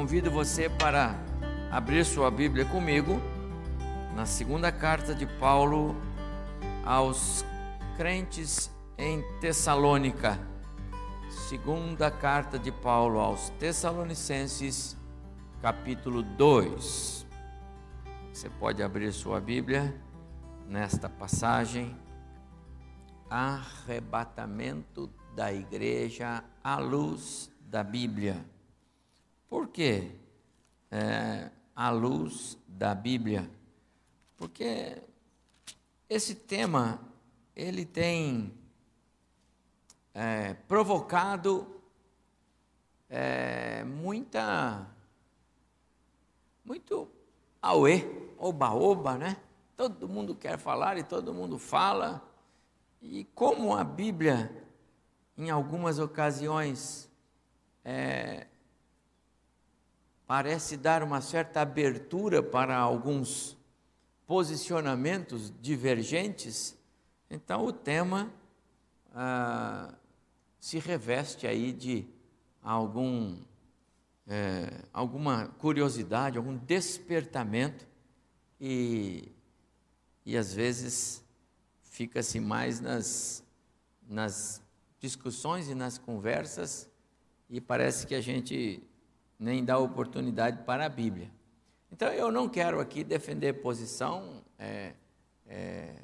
convido você para abrir sua Bíblia comigo na segunda carta de Paulo aos crentes em Tessalônica. Segunda carta de Paulo aos Tessalonicenses, capítulo 2. Você pode abrir sua Bíblia nesta passagem. Arrebatamento da igreja à luz da Bíblia. Por quê? É, à luz da Bíblia. Porque esse tema, ele tem é, provocado é, muita, muito auê, oba-oba, né? Todo mundo quer falar e todo mundo fala. E como a Bíblia, em algumas ocasiões, é, parece dar uma certa abertura para alguns posicionamentos divergentes, então o tema ah, se reveste aí de algum, é, alguma curiosidade, algum despertamento e, e às vezes fica-se mais nas, nas discussões e nas conversas e parece que a gente nem dá oportunidade para a Bíblia. Então, eu não quero aqui defender posição é, é,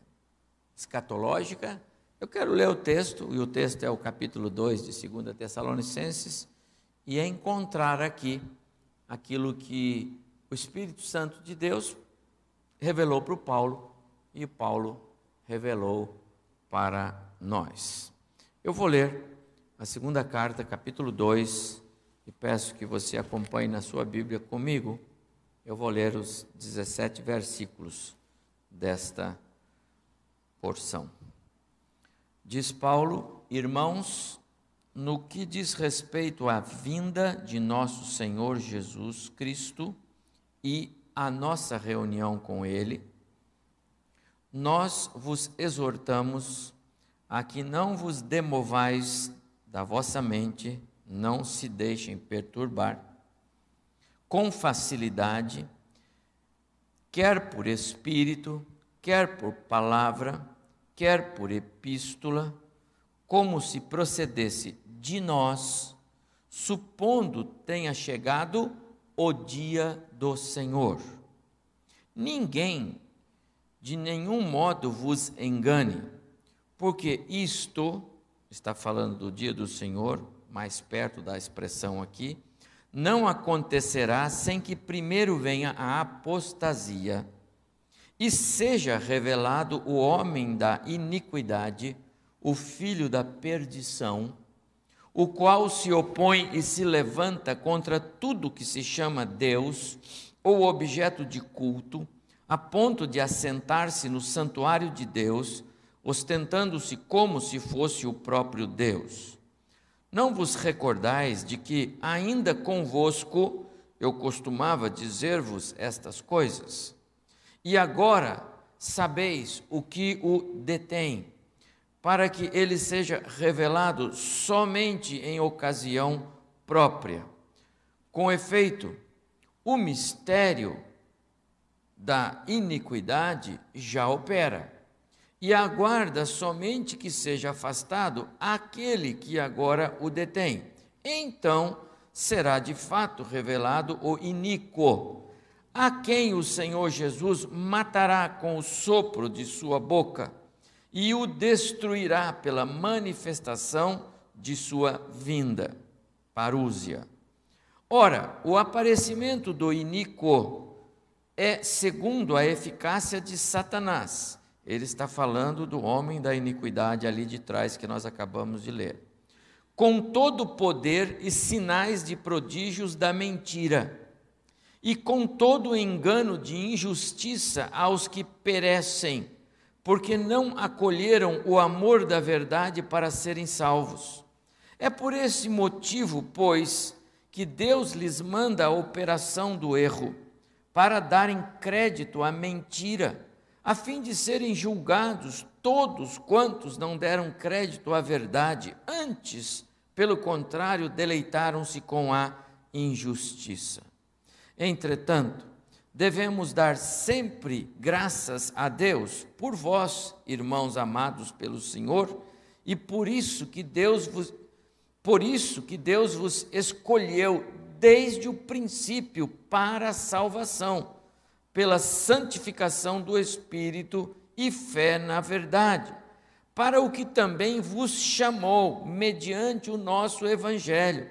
escatológica, eu quero ler o texto, e o texto é o capítulo 2 de 2 Tessalonicenses, e encontrar aqui aquilo que o Espírito Santo de Deus revelou para o Paulo, e o Paulo revelou para nós. Eu vou ler a segunda carta, capítulo 2, e peço que você acompanhe na sua Bíblia comigo. Eu vou ler os 17 versículos desta porção. Diz Paulo: Irmãos, no que diz respeito à vinda de nosso Senhor Jesus Cristo e à nossa reunião com Ele, nós vos exortamos a que não vos demovais da vossa mente não se deixem perturbar com facilidade, quer por espírito, quer por palavra, quer por epístola, como se procedesse de nós, supondo tenha chegado o dia do Senhor. Ninguém de nenhum modo vos engane, porque isto, está falando do dia do Senhor, mais perto da expressão aqui, não acontecerá sem que primeiro venha a apostasia e seja revelado o homem da iniquidade, o filho da perdição, o qual se opõe e se levanta contra tudo que se chama Deus ou objeto de culto, a ponto de assentar-se no santuário de Deus, ostentando-se como se fosse o próprio Deus. Não vos recordais de que, ainda convosco, eu costumava dizer-vos estas coisas? E agora sabeis o que o detém, para que ele seja revelado somente em ocasião própria. Com efeito, o mistério da iniquidade já opera e aguarda somente que seja afastado aquele que agora o detém. Então será de fato revelado o iníquo, a quem o Senhor Jesus matará com o sopro de sua boca e o destruirá pela manifestação de sua vinda. Parúzia. Ora, o aparecimento do iníquo é segundo a eficácia de Satanás ele está falando do homem da iniquidade ali de trás que nós acabamos de ler. Com todo o poder e sinais de prodígios da mentira, e com todo o engano de injustiça aos que perecem, porque não acolheram o amor da verdade para serem salvos. É por esse motivo, pois, que Deus lhes manda a operação do erro, para darem crédito à mentira a fim de serem julgados todos quantos não deram crédito à verdade, antes, pelo contrário, deleitaram-se com a injustiça. Entretanto, devemos dar sempre graças a Deus por vós, irmãos amados pelo Senhor, e por isso que Deus vos por isso que Deus vos escolheu desde o princípio para a salvação, pela santificação do espírito e fé na verdade, para o que também vos chamou mediante o nosso evangelho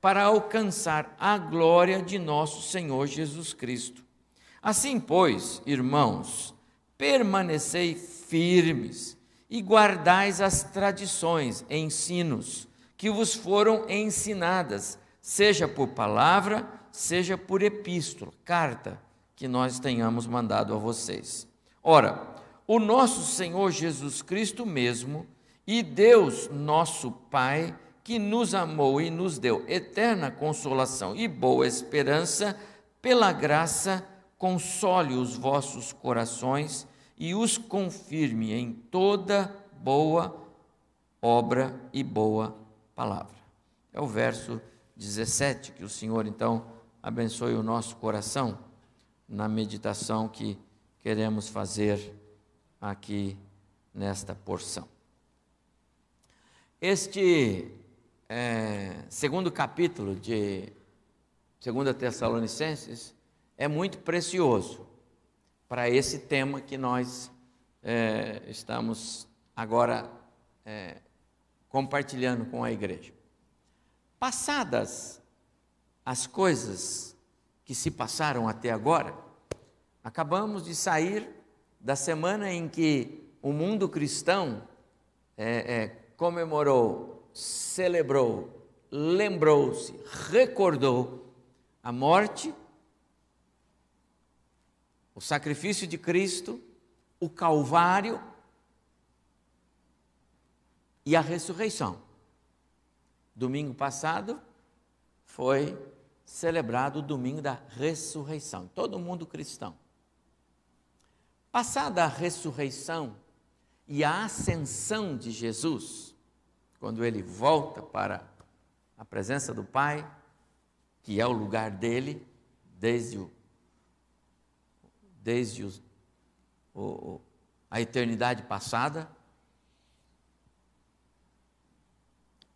para alcançar a glória de nosso Senhor Jesus Cristo. Assim, pois, irmãos, permanecei firmes e guardais as tradições, ensinos que vos foram ensinadas, seja por palavra, seja por epístola, carta que nós tenhamos mandado a vocês. Ora, o nosso Senhor Jesus Cristo mesmo e Deus, nosso Pai, que nos amou e nos deu eterna consolação e boa esperança, pela graça, console os vossos corações e os confirme em toda boa obra e boa palavra. É o verso 17 que o Senhor então abençoe o nosso coração na meditação que queremos fazer aqui nesta porção. Este é, segundo capítulo de 2 Tessalonicenses é muito precioso para esse tema que nós é, estamos agora é, compartilhando com a igreja. Passadas as coisas que se passaram até agora, acabamos de sair da semana em que o mundo cristão é, é comemorou celebrou, lembrou-se, recordou a morte, o sacrifício de Cristo, o Calvário e a ressurreição. Domingo passado foi celebrado o domingo da ressurreição, todo mundo cristão. Passada a ressurreição e a ascensão de Jesus, quando ele volta para a presença do Pai, que é o lugar dele, desde, o, desde o, a eternidade passada.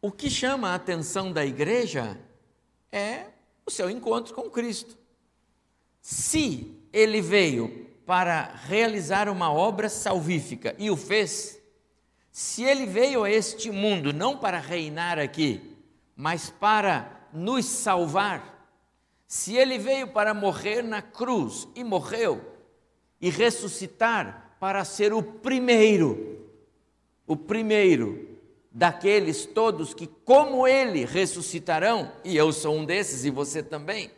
O que chama a atenção da igreja é o seu encontro com Cristo. Se ele veio para realizar uma obra salvífica e o fez, se ele veio a este mundo não para reinar aqui, mas para nos salvar, se ele veio para morrer na cruz e morreu, e ressuscitar para ser o primeiro, o primeiro daqueles todos que, como ele, ressuscitarão, e eu sou um desses e você também.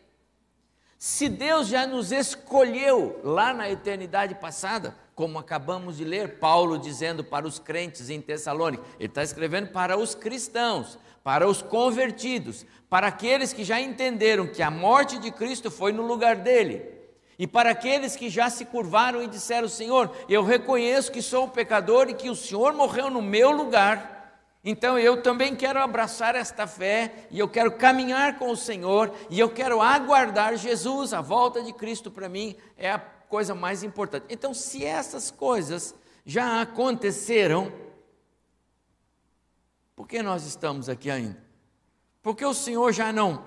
Se Deus já nos escolheu lá na eternidade passada, como acabamos de ler, Paulo dizendo para os crentes em Tessalônica, ele está escrevendo para os cristãos, para os convertidos, para aqueles que já entenderam que a morte de Cristo foi no lugar dele, e para aqueles que já se curvaram e disseram: Senhor, eu reconheço que sou pecador e que o Senhor morreu no meu lugar. Então eu também quero abraçar esta fé e eu quero caminhar com o Senhor e eu quero aguardar Jesus, a volta de Cristo para mim é a coisa mais importante. Então, se essas coisas já aconteceram, por que nós estamos aqui ainda? Porque o Senhor já não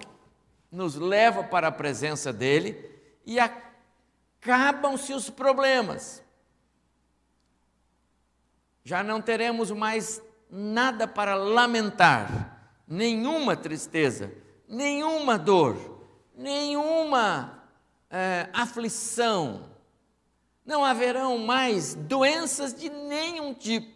nos leva para a presença dEle e acabam-se os problemas. Já não teremos mais nada para lamentar, nenhuma tristeza, nenhuma dor, nenhuma é, aflição, não haverão mais doenças de nenhum tipo.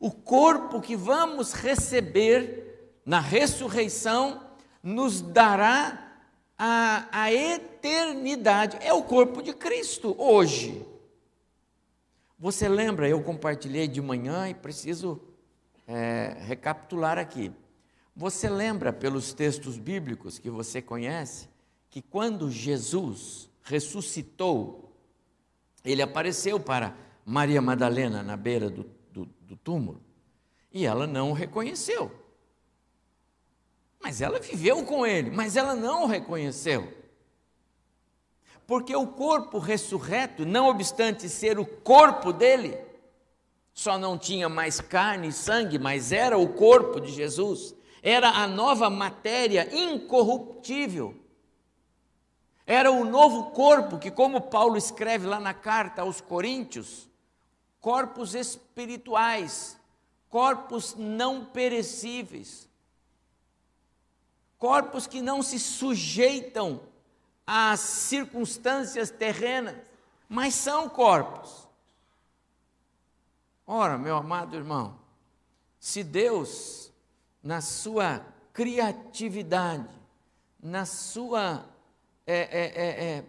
O corpo que vamos receber na ressurreição nos dará a, a eternidade. É o corpo de Cristo hoje. Você lembra, eu compartilhei de manhã e preciso é, recapitular aqui. Você lembra, pelos textos bíblicos que você conhece, que quando Jesus ressuscitou ele apareceu para Maria Madalena na beira do, do, do túmulo e ela não o reconheceu. Mas ela viveu com ele, mas ela não o reconheceu. porque o corpo ressurreto, não obstante ser o corpo dele, só não tinha mais carne e sangue, mas era o corpo de Jesus, era a nova matéria incorruptível. Era o novo corpo que, como Paulo escreve lá na carta aos Coríntios, corpos espirituais, corpos não perecíveis, corpos que não se sujeitam às circunstâncias terrenas, mas são corpos. Ora, meu amado irmão, se Deus, na sua criatividade, na sua, é, é, é,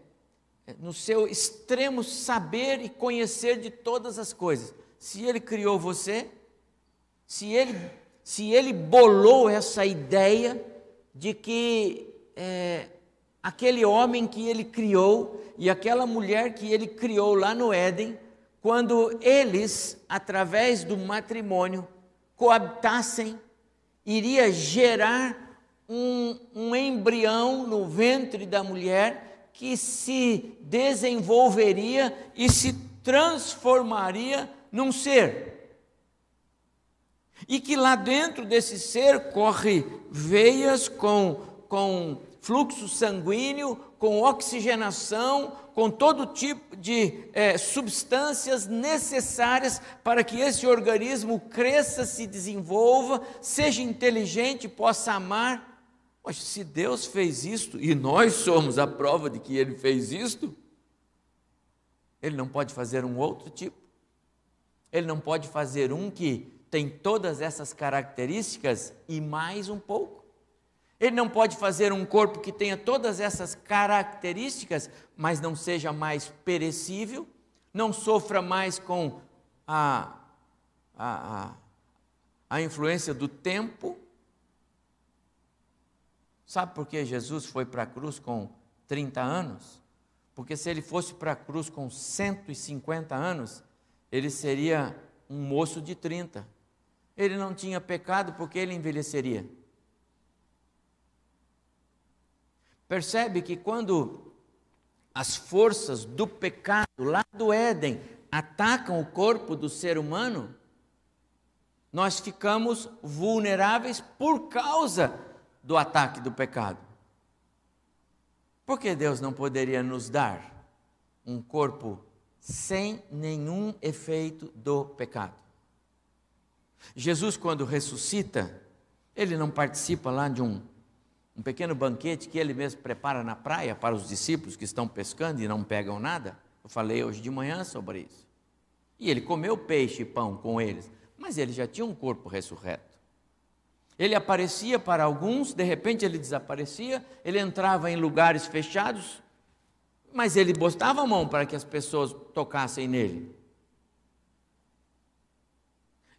é, no seu extremo saber e conhecer de todas as coisas, se Ele criou você, se Ele, se Ele bolou essa ideia de que é, aquele homem que ele criou e aquela mulher que ele criou lá no Éden, quando eles, através do matrimônio, coabitassem, iria gerar um, um embrião no ventre da mulher que se desenvolveria e se transformaria num ser. E que lá dentro desse ser corre veias com, com fluxo sanguíneo, com oxigenação, com todo tipo de é, substâncias necessárias para que esse organismo cresça, se desenvolva, seja inteligente, possa amar. Mas se Deus fez isto e nós somos a prova de que Ele fez isto, Ele não pode fazer um outro tipo. Ele não pode fazer um que tem todas essas características e mais um pouco. Ele não pode fazer um corpo que tenha todas essas características, mas não seja mais perecível, não sofra mais com a, a, a, a influência do tempo. Sabe por que Jesus foi para a cruz com 30 anos? Porque se ele fosse para a cruz com 150 anos, ele seria um moço de 30 ele não tinha pecado porque ele envelheceria. Percebe que quando as forças do pecado lá do Éden atacam o corpo do ser humano, nós ficamos vulneráveis por causa do ataque do pecado. Por que Deus não poderia nos dar um corpo sem nenhum efeito do pecado? Jesus, quando ressuscita, ele não participa lá de um, um pequeno banquete que ele mesmo prepara na praia para os discípulos que estão pescando e não pegam nada. Eu falei hoje de manhã sobre isso. E ele comeu peixe e pão com eles, mas ele já tinha um corpo ressurreto. Ele aparecia para alguns, de repente ele desaparecia, ele entrava em lugares fechados, mas ele botava a mão para que as pessoas tocassem nele.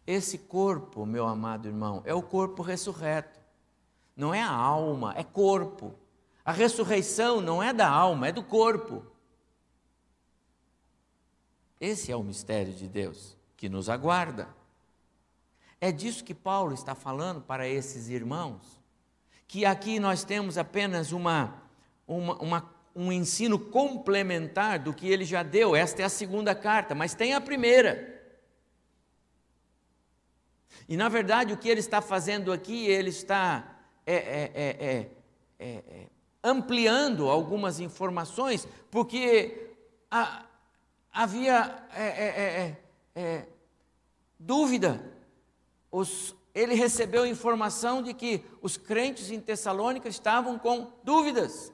Esse corpo, meu amado irmão, é o corpo ressurreto. Não é a alma, é corpo. A ressurreição não é da alma, é do corpo. Esse é o mistério de Deus que nos aguarda. É disso que Paulo está falando para esses irmãos, que aqui nós temos apenas uma, uma, uma, um ensino complementar do que ele já deu. Esta é a segunda carta, mas tem a primeira. E na verdade o que ele está fazendo aqui, ele está é, é, é, ampliando algumas informações, porque a, havia dúvida. Os, ele recebeu informação de que os crentes em Tessalônica estavam com dúvidas.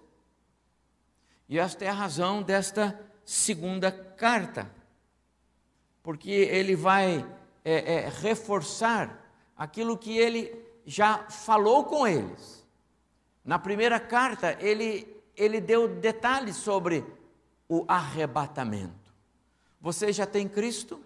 E esta é a razão desta segunda carta, porque ele vai é, é, reforçar aquilo que ele já falou com eles. Na primeira carta, ele, ele deu detalhes sobre o arrebatamento. Você já tem Cristo?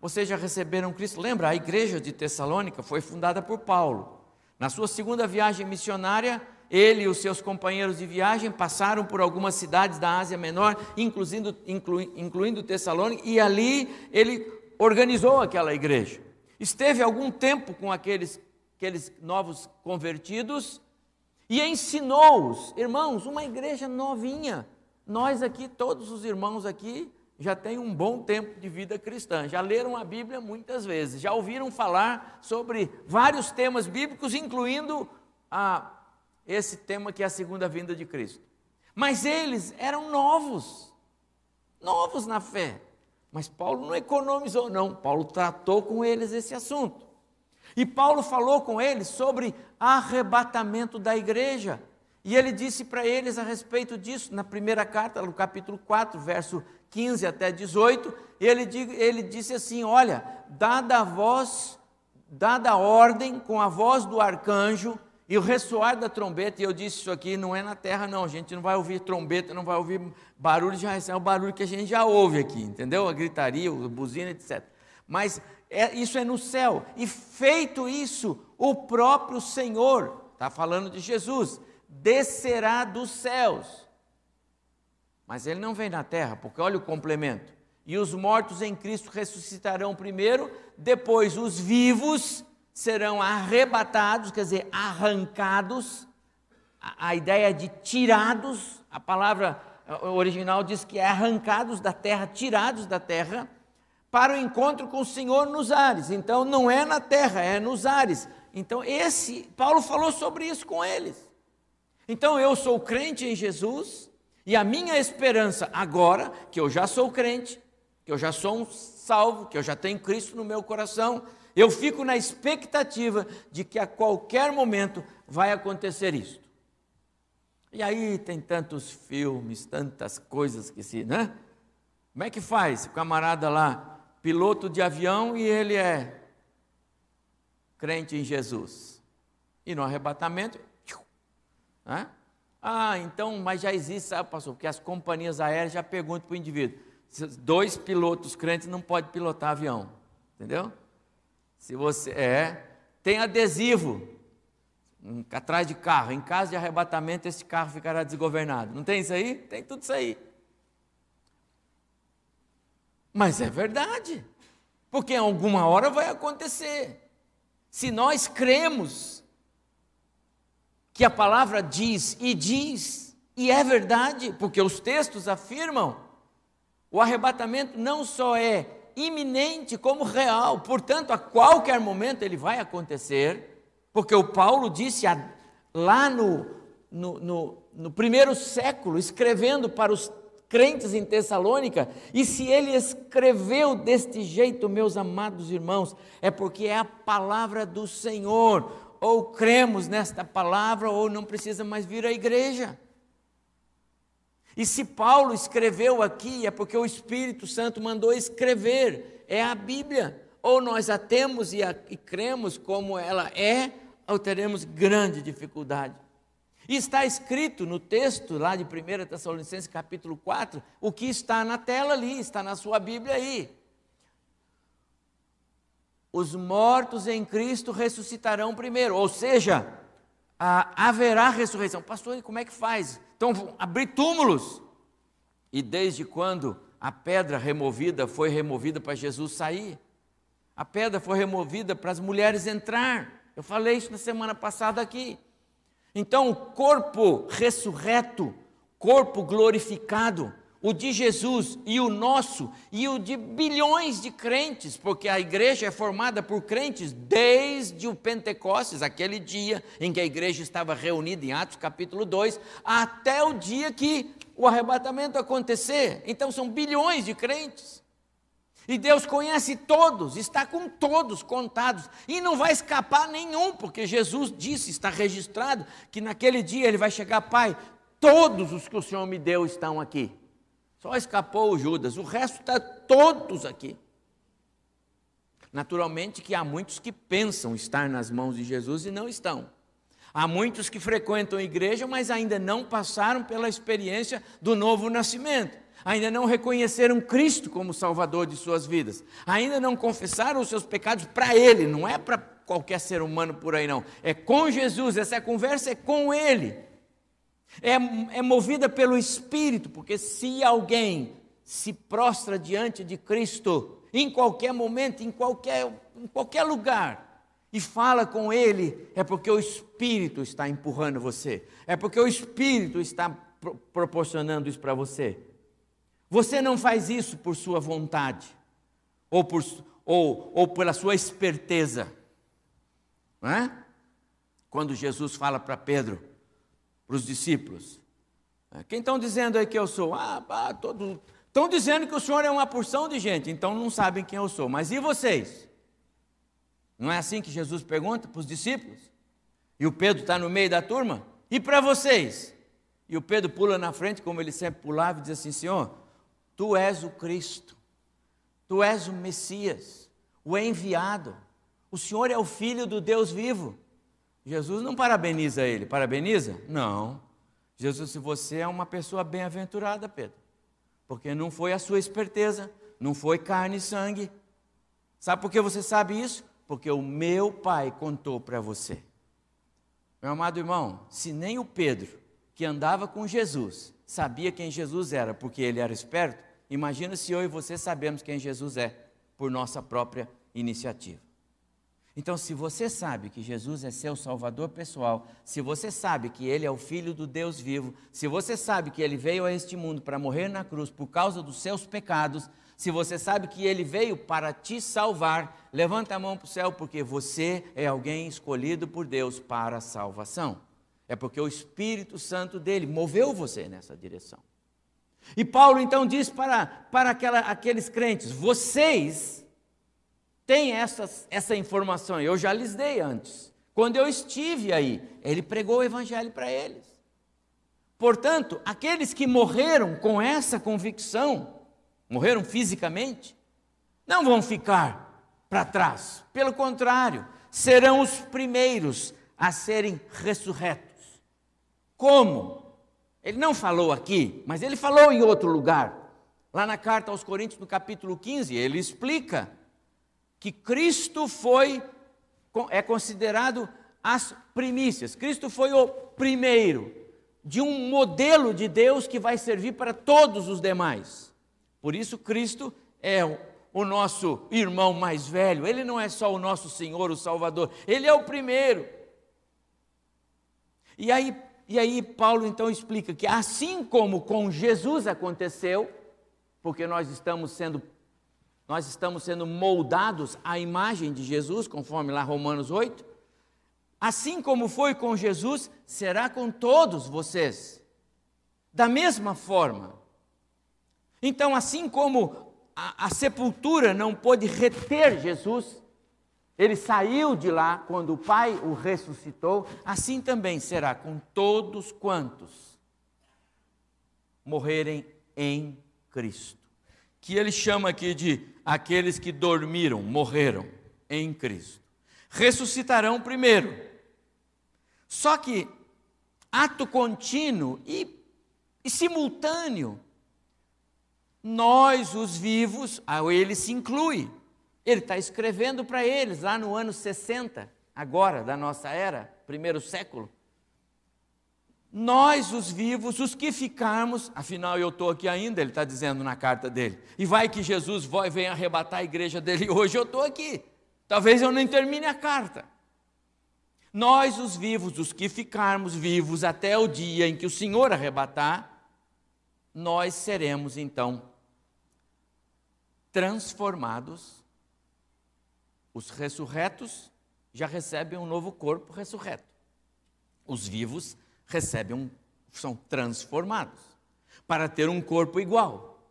Vocês já receberam Cristo? Lembra, a igreja de Tessalônica foi fundada por Paulo. Na sua segunda viagem missionária, ele e os seus companheiros de viagem passaram por algumas cidades da Ásia Menor, incluindo, inclu, incluindo Tessalônica, e ali ele organizou aquela igreja. Esteve algum tempo com aqueles, aqueles novos convertidos e ensinou-os, irmãos, uma igreja novinha, Nós aqui, todos os irmãos aqui, já têm um bom tempo de vida cristã, já leram a Bíblia muitas vezes, já ouviram falar sobre vários temas bíblicos, incluindo a, esse tema que é a segunda vinda de Cristo. Mas eles eram novos, novos na fé. Mas Paulo não economizou, não. Paulo tratou com eles esse assunto. E Paulo falou com eles sobre arrebatamento da igreja. E ele disse para eles a respeito disso, na primeira carta, no capítulo 4, verso 15 até 18, ele, ele disse assim: Olha, dada a voz, dada a ordem com a voz do arcanjo e o ressoar da trombeta, e eu disse isso aqui, não é na terra, não, a gente não vai ouvir trombeta, não vai ouvir barulho, já é o barulho que a gente já ouve aqui, entendeu? A gritaria, a buzina, etc. Mas é, isso é no céu, e feito isso, o próprio Senhor, está falando de Jesus, descerá dos céus. Mas ele não vem na terra, porque olha o complemento. E os mortos em Cristo ressuscitarão primeiro, depois os vivos serão arrebatados, quer dizer, arrancados. A, a ideia de tirados, a palavra original diz que é arrancados da terra, tirados da terra, para o encontro com o Senhor nos ares. Então não é na terra, é nos ares. Então esse Paulo falou sobre isso com eles. Então eu sou crente em Jesus e a minha esperança agora, que eu já sou crente, que eu já sou um salvo, que eu já tenho Cristo no meu coração, eu fico na expectativa de que a qualquer momento vai acontecer isso. E aí tem tantos filmes, tantas coisas que se, né? Como é que faz? O camarada lá, piloto de avião e ele é crente em Jesus. E no arrebatamento, né? Ah, então, mas já existe, sabe, pastor, porque as companhias aéreas já perguntam para o indivíduo: dois pilotos crentes não podem pilotar avião, entendeu? Se você é, tem adesivo atrás de carro. Em caso de arrebatamento, esse carro ficará desgovernado. Não tem isso aí? Tem tudo isso aí. Mas é verdade. Porque em alguma hora vai acontecer. Se nós cremos que a palavra diz e diz, e é verdade, porque os textos afirmam, o arrebatamento não só é iminente como real, portanto, a qualquer momento ele vai acontecer, porque o Paulo disse lá no, no, no, no primeiro século, escrevendo para os crentes em Tessalônica, e se ele escreveu deste jeito, meus amados irmãos, é porque é a palavra do Senhor, ou cremos nesta palavra, ou não precisa mais vir à igreja. E se Paulo escreveu aqui, é porque o Espírito Santo mandou escrever, é a Bíblia. Ou nós a temos e, a, e cremos como ela é, ou teremos grande dificuldade. Está escrito no texto lá de 1 Tessalonicenses capítulo 4, o que está na tela ali, está na sua Bíblia aí. Os mortos em Cristo ressuscitarão primeiro, ou seja, haverá ressurreição. Pastor, e como é que faz? Então, abrir túmulos. E desde quando a pedra removida foi removida para Jesus sair? A pedra foi removida para as mulheres entrar. Eu falei isso na semana passada aqui. Então, o corpo ressurreto, corpo glorificado, o de Jesus e o nosso e o de bilhões de crentes, porque a igreja é formada por crentes desde o Pentecostes, aquele dia em que a igreja estava reunida em Atos capítulo 2, até o dia que o arrebatamento acontecer. Então são bilhões de crentes. E Deus conhece todos, está com todos contados, e não vai escapar nenhum, porque Jesus disse, está registrado, que naquele dia ele vai chegar, Pai, todos os que o Senhor me deu estão aqui. Só escapou o Judas, o resto está todos aqui. Naturalmente que há muitos que pensam estar nas mãos de Jesus e não estão. Há muitos que frequentam a igreja, mas ainda não passaram pela experiência do novo nascimento. Ainda não reconheceram Cristo como Salvador de suas vidas. Ainda não confessaram os seus pecados para Ele, não é para qualquer ser humano por aí, não. É com Jesus, essa conversa é com Ele é, é movida pelo Espírito, porque se alguém se prostra diante de Cristo, em qualquer momento, em qualquer, em qualquer lugar, e fala com Ele, é porque o Espírito está empurrando você, é porque o Espírito está pro proporcionando isso para você. Você não faz isso por sua vontade, ou, por, ou, ou pela sua esperteza. Não é? Quando Jesus fala para Pedro, para os discípulos: é, Quem estão dizendo aí que eu sou? Ah, ah todo. Estão dizendo que o senhor é uma porção de gente, então não sabem quem eu sou. Mas e vocês? Não é assim que Jesus pergunta para os discípulos? E o Pedro está no meio da turma? E para vocês? E o Pedro pula na frente, como ele sempre pulava, e diz assim: Senhor, tu és o Cristo, tu és o Messias, o enviado, o Senhor é o Filho do Deus vivo. Jesus não parabeniza ele, parabeniza? Não. Jesus disse: Você é uma pessoa bem-aventurada, Pedro, porque não foi a sua esperteza, não foi carne e sangue. Sabe por que você sabe isso? Porque o meu Pai contou para você. Meu amado irmão, se nem o Pedro, que andava com Jesus, sabia quem Jesus era, porque ele era esperto, imagina se eu e você sabemos quem Jesus é, por nossa própria iniciativa. Então, se você sabe que Jesus é seu Salvador pessoal, se você sabe que Ele é o Filho do Deus vivo, se você sabe que Ele veio a este mundo para morrer na cruz por causa dos seus pecados, se você sabe que Ele veio para te salvar, levanta a mão para o céu, porque você é alguém escolhido por Deus para a salvação. É porque o Espírito Santo dele moveu você nessa direção. E Paulo então diz para, para aquela, aqueles crentes: vocês tem essas, essa informação, eu já lhes dei antes. Quando eu estive aí, ele pregou o evangelho para eles. Portanto, aqueles que morreram com essa convicção, morreram fisicamente, não vão ficar para trás. Pelo contrário, serão os primeiros a serem ressurretos. Como? Ele não falou aqui, mas ele falou em outro lugar. Lá na carta aos Coríntios, no capítulo 15, ele explica que Cristo foi, é considerado as primícias. Cristo foi o primeiro de um modelo de Deus que vai servir para todos os demais. Por isso, Cristo é o nosso irmão mais velho, ele não é só o nosso Senhor, o Salvador, ele é o primeiro. E aí, e aí Paulo então explica que assim como com Jesus aconteceu, porque nós estamos sendo nós estamos sendo moldados à imagem de Jesus, conforme lá Romanos 8. Assim como foi com Jesus, será com todos vocês. Da mesma forma. Então, assim como a, a sepultura não pôde reter Jesus, ele saiu de lá quando o Pai o ressuscitou, assim também será com todos quantos morrerem em Cristo. Que ele chama aqui de aqueles que dormiram, morreram em Cristo. Ressuscitarão primeiro. Só que ato contínuo e, e simultâneo, nós, os vivos, a ele se inclui. Ele está escrevendo para eles lá no ano 60, agora, da nossa era, primeiro século nós, os vivos, os que ficarmos, afinal eu estou aqui ainda, ele está dizendo na carta dele, e vai que Jesus vai, vem arrebatar a igreja dele, hoje eu estou aqui, talvez eu nem termine a carta. Nós, os vivos, os que ficarmos vivos até o dia em que o Senhor arrebatar, nós seremos então transformados. Os ressurretos já recebem um novo corpo ressurreto. Os vivos recebem um, são transformados para ter um corpo igual.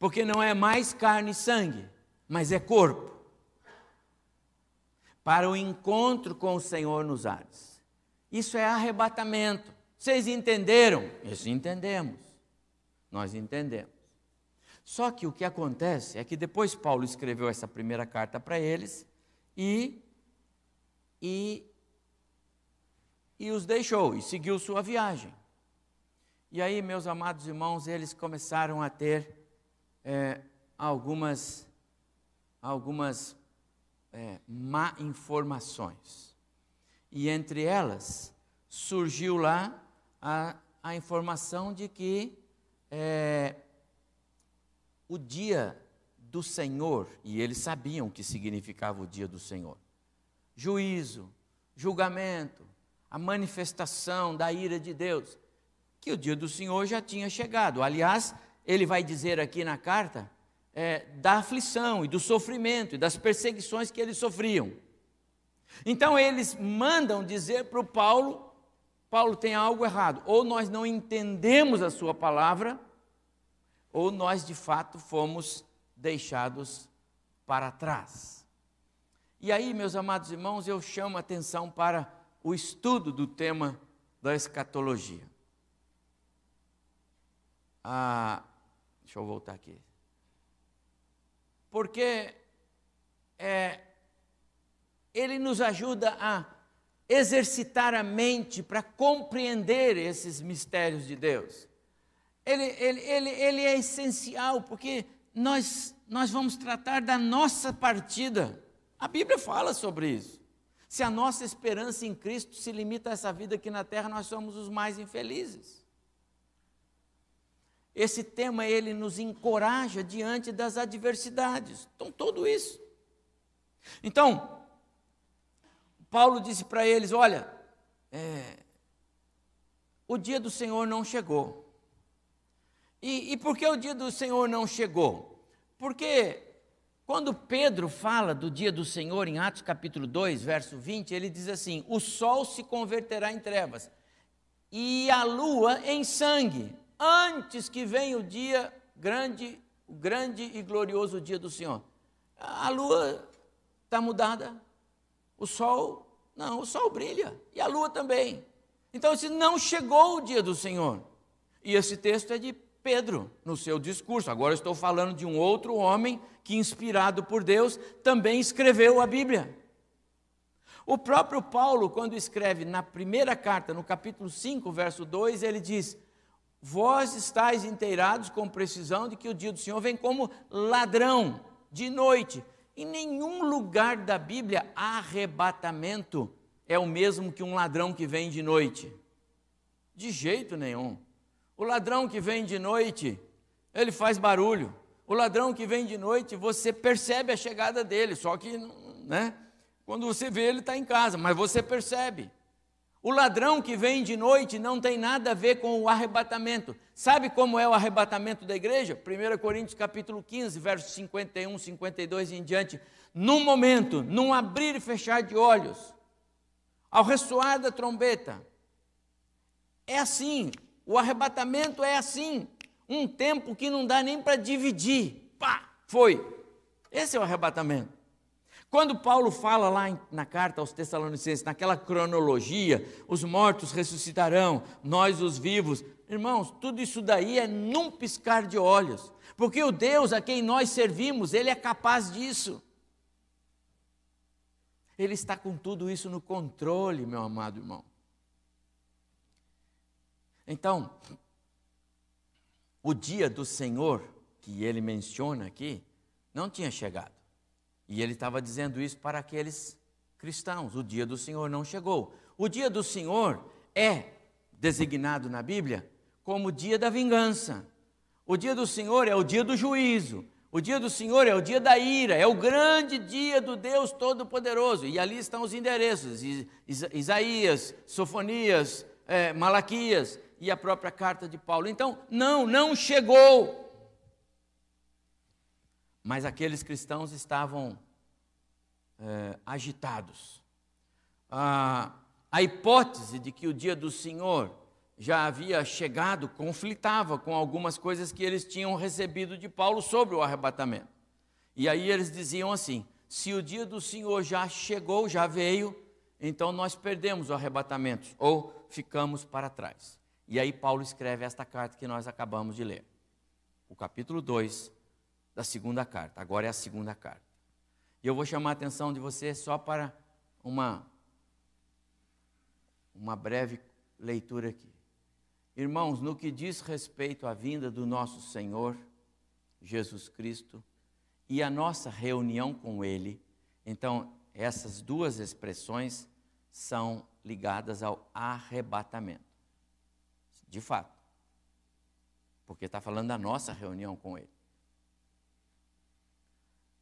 Porque não é mais carne e sangue, mas é corpo. Para o encontro com o Senhor nos ares. Isso é arrebatamento. Vocês entenderam? Isso entendemos. Nós entendemos. Só que o que acontece é que depois Paulo escreveu essa primeira carta para eles e, e e os deixou e seguiu sua viagem. E aí, meus amados irmãos, eles começaram a ter é, algumas, algumas é, má informações. E entre elas surgiu lá a, a informação de que é, o dia do Senhor, e eles sabiam o que significava o dia do Senhor: juízo, julgamento, a manifestação da ira de Deus. que o dia do Senhor já tinha chegado. Aliás, ele vai dizer aqui na carta é, da aflição e do sofrimento e das perseguições que eles sofriam. Então eles mandam dizer para o Paulo: Paulo tem algo errado. Ou nós não entendemos a sua palavra, ou nós de fato fomos deixados para trás. E aí, meus amados irmãos, eu chamo a atenção para o estudo do tema da escatologia. Ah, deixa eu voltar aqui. Porque é, ele nos ajuda a exercitar a mente para compreender esses mistérios de Deus. Ele, ele, ele, ele é essencial, porque nós, nós vamos tratar da nossa partida. A Bíblia fala sobre isso. Se a nossa esperança em Cristo se limita a essa vida aqui na terra, nós somos os mais infelizes. Esse tema ele nos encoraja diante das adversidades. Então, tudo isso. Então, Paulo disse para eles: Olha, é, o dia do Senhor não chegou. E, e por que o dia do Senhor não chegou? Porque quando Pedro fala do dia do Senhor, em Atos capítulo 2, verso 20, ele diz assim: O sol se converterá em trevas, e a lua em sangue, antes que venha o dia grande, o grande e glorioso dia do Senhor. A lua está mudada, o sol, não, o sol brilha e a lua também. Então, se não chegou o dia do Senhor. E esse texto é de Pedro, no seu discurso. Agora estou falando de um outro homem que, inspirado por Deus, também escreveu a Bíblia. O próprio Paulo, quando escreve na primeira carta, no capítulo 5, verso 2, ele diz: Vós estáis inteirados com precisão de que o dia do Senhor vem como ladrão de noite. Em nenhum lugar da Bíblia, arrebatamento é o mesmo que um ladrão que vem de noite. De jeito nenhum. O ladrão que vem de noite, ele faz barulho. O ladrão que vem de noite, você percebe a chegada dele, só que, né? Quando você vê, ele está em casa, mas você percebe. O ladrão que vem de noite não tem nada a ver com o arrebatamento. Sabe como é o arrebatamento da igreja? 1 Coríntios capítulo 15, versos 51, 52 e em diante. Num momento, num abrir e fechar de olhos, ao ressoar da trombeta. É assim, o arrebatamento é assim, um tempo que não dá nem para dividir. Pá, foi. Esse é o arrebatamento. Quando Paulo fala lá na carta aos Tessalonicenses, naquela cronologia, os mortos ressuscitarão, nós os vivos. Irmãos, tudo isso daí é num piscar de olhos, porque o Deus a quem nós servimos, ele é capaz disso. Ele está com tudo isso no controle, meu amado irmão. Então, o dia do Senhor, que ele menciona aqui, não tinha chegado. E ele estava dizendo isso para aqueles cristãos: o dia do Senhor não chegou. O dia do Senhor é designado na Bíblia como o dia da vingança. O dia do Senhor é o dia do juízo. O dia do Senhor é o dia da ira, é o grande dia do Deus Todo-Poderoso. E ali estão os endereços: Isaías, Sofonias, é, Malaquias e a própria carta de Paulo. Então, não, não chegou. Mas aqueles cristãos estavam é, agitados. A hipótese de que o dia do Senhor já havia chegado conflitava com algumas coisas que eles tinham recebido de Paulo sobre o arrebatamento. E aí eles diziam assim: se o dia do Senhor já chegou, já veio, então nós perdemos o arrebatamento ou ficamos para trás. E aí Paulo escreve esta carta que nós acabamos de ler. O capítulo 2, da segunda carta. Agora é a segunda carta. E eu vou chamar a atenção de você só para uma, uma breve leitura aqui. Irmãos, no que diz respeito à vinda do nosso Senhor Jesus Cristo e a nossa reunião com Ele, então essas duas expressões são ligadas ao arrebatamento. De fato. Porque está falando da nossa reunião com Ele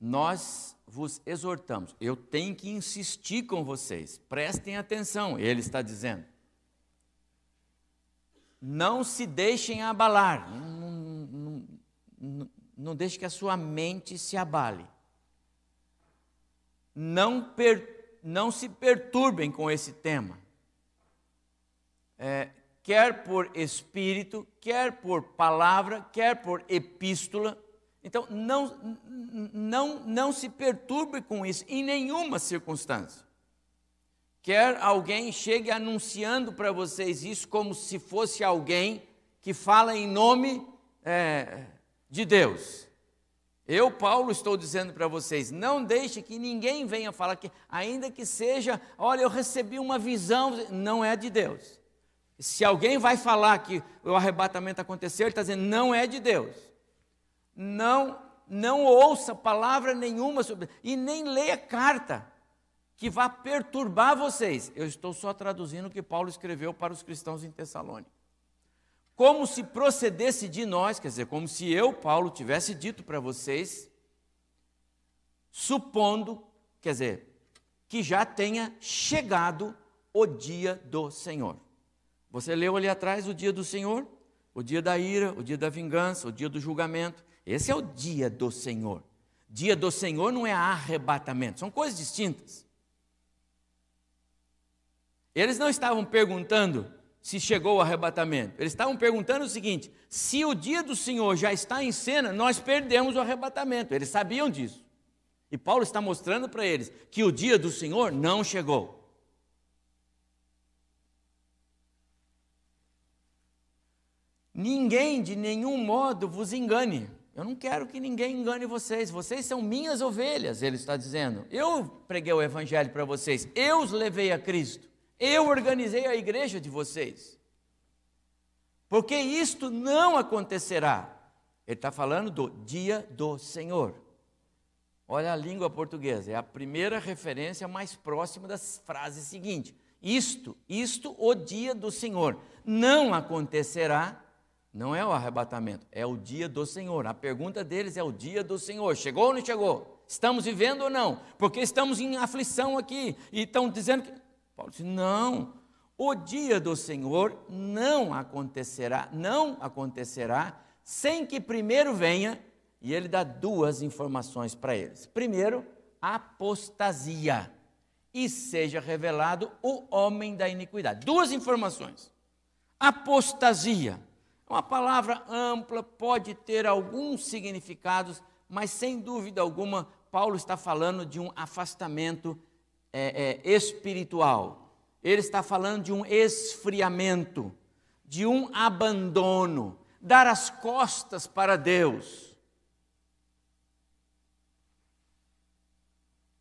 nós vos exortamos. Eu tenho que insistir com vocês, prestem atenção, ele está dizendo. Não se deixem abalar. Não, não, não, não deixe que a sua mente se abale. Não, per, não se perturbem com esse tema. É, quer por espírito, quer por palavra, quer por epístola. Então, não, não, não se perturbe com isso em nenhuma circunstância. Quer alguém chegue anunciando para vocês isso como se fosse alguém que fala em nome é, de Deus. Eu, Paulo, estou dizendo para vocês: não deixe que ninguém venha falar que, ainda que seja, olha, eu recebi uma visão, não é de Deus. Se alguém vai falar que o arrebatamento aconteceu, ele está dizendo, não é de Deus. Não, não ouça palavra nenhuma sobre, e nem leia carta que vá perturbar vocês. Eu estou só traduzindo o que Paulo escreveu para os cristãos em Tessalônica. Como se procedesse de nós, quer dizer, como se eu, Paulo, tivesse dito para vocês, supondo, quer dizer, que já tenha chegado o dia do Senhor. Você leu ali atrás o dia do Senhor, o dia da ira, o dia da vingança, o dia do julgamento. Esse é o dia do Senhor. Dia do Senhor não é arrebatamento, são coisas distintas. Eles não estavam perguntando se chegou o arrebatamento. Eles estavam perguntando o seguinte: se o dia do Senhor já está em cena, nós perdemos o arrebatamento. Eles sabiam disso. E Paulo está mostrando para eles que o dia do Senhor não chegou. Ninguém de nenhum modo vos engane. Eu não quero que ninguém engane vocês. Vocês são minhas ovelhas, ele está dizendo. Eu preguei o evangelho para vocês. Eu os levei a Cristo. Eu organizei a igreja de vocês. Porque isto não acontecerá. Ele está falando do dia do Senhor. Olha a língua portuguesa, é a primeira referência mais próxima das frases seguintes. Isto, isto, o dia do Senhor. Não acontecerá, não é o arrebatamento, é o dia do Senhor. A pergunta deles é o dia do Senhor. Chegou ou não chegou? Estamos vivendo ou não? Porque estamos em aflição aqui e estão dizendo que Paulo disse: não, o dia do Senhor não acontecerá, não acontecerá sem que primeiro venha, e ele dá duas informações para eles. Primeiro, apostasia, e seja revelado o homem da iniquidade. Duas informações. Apostasia, uma palavra ampla, pode ter alguns significados, mas sem dúvida alguma, Paulo está falando de um afastamento é, é, espiritual. Ele está falando de um esfriamento, de um abandono, dar as costas para Deus.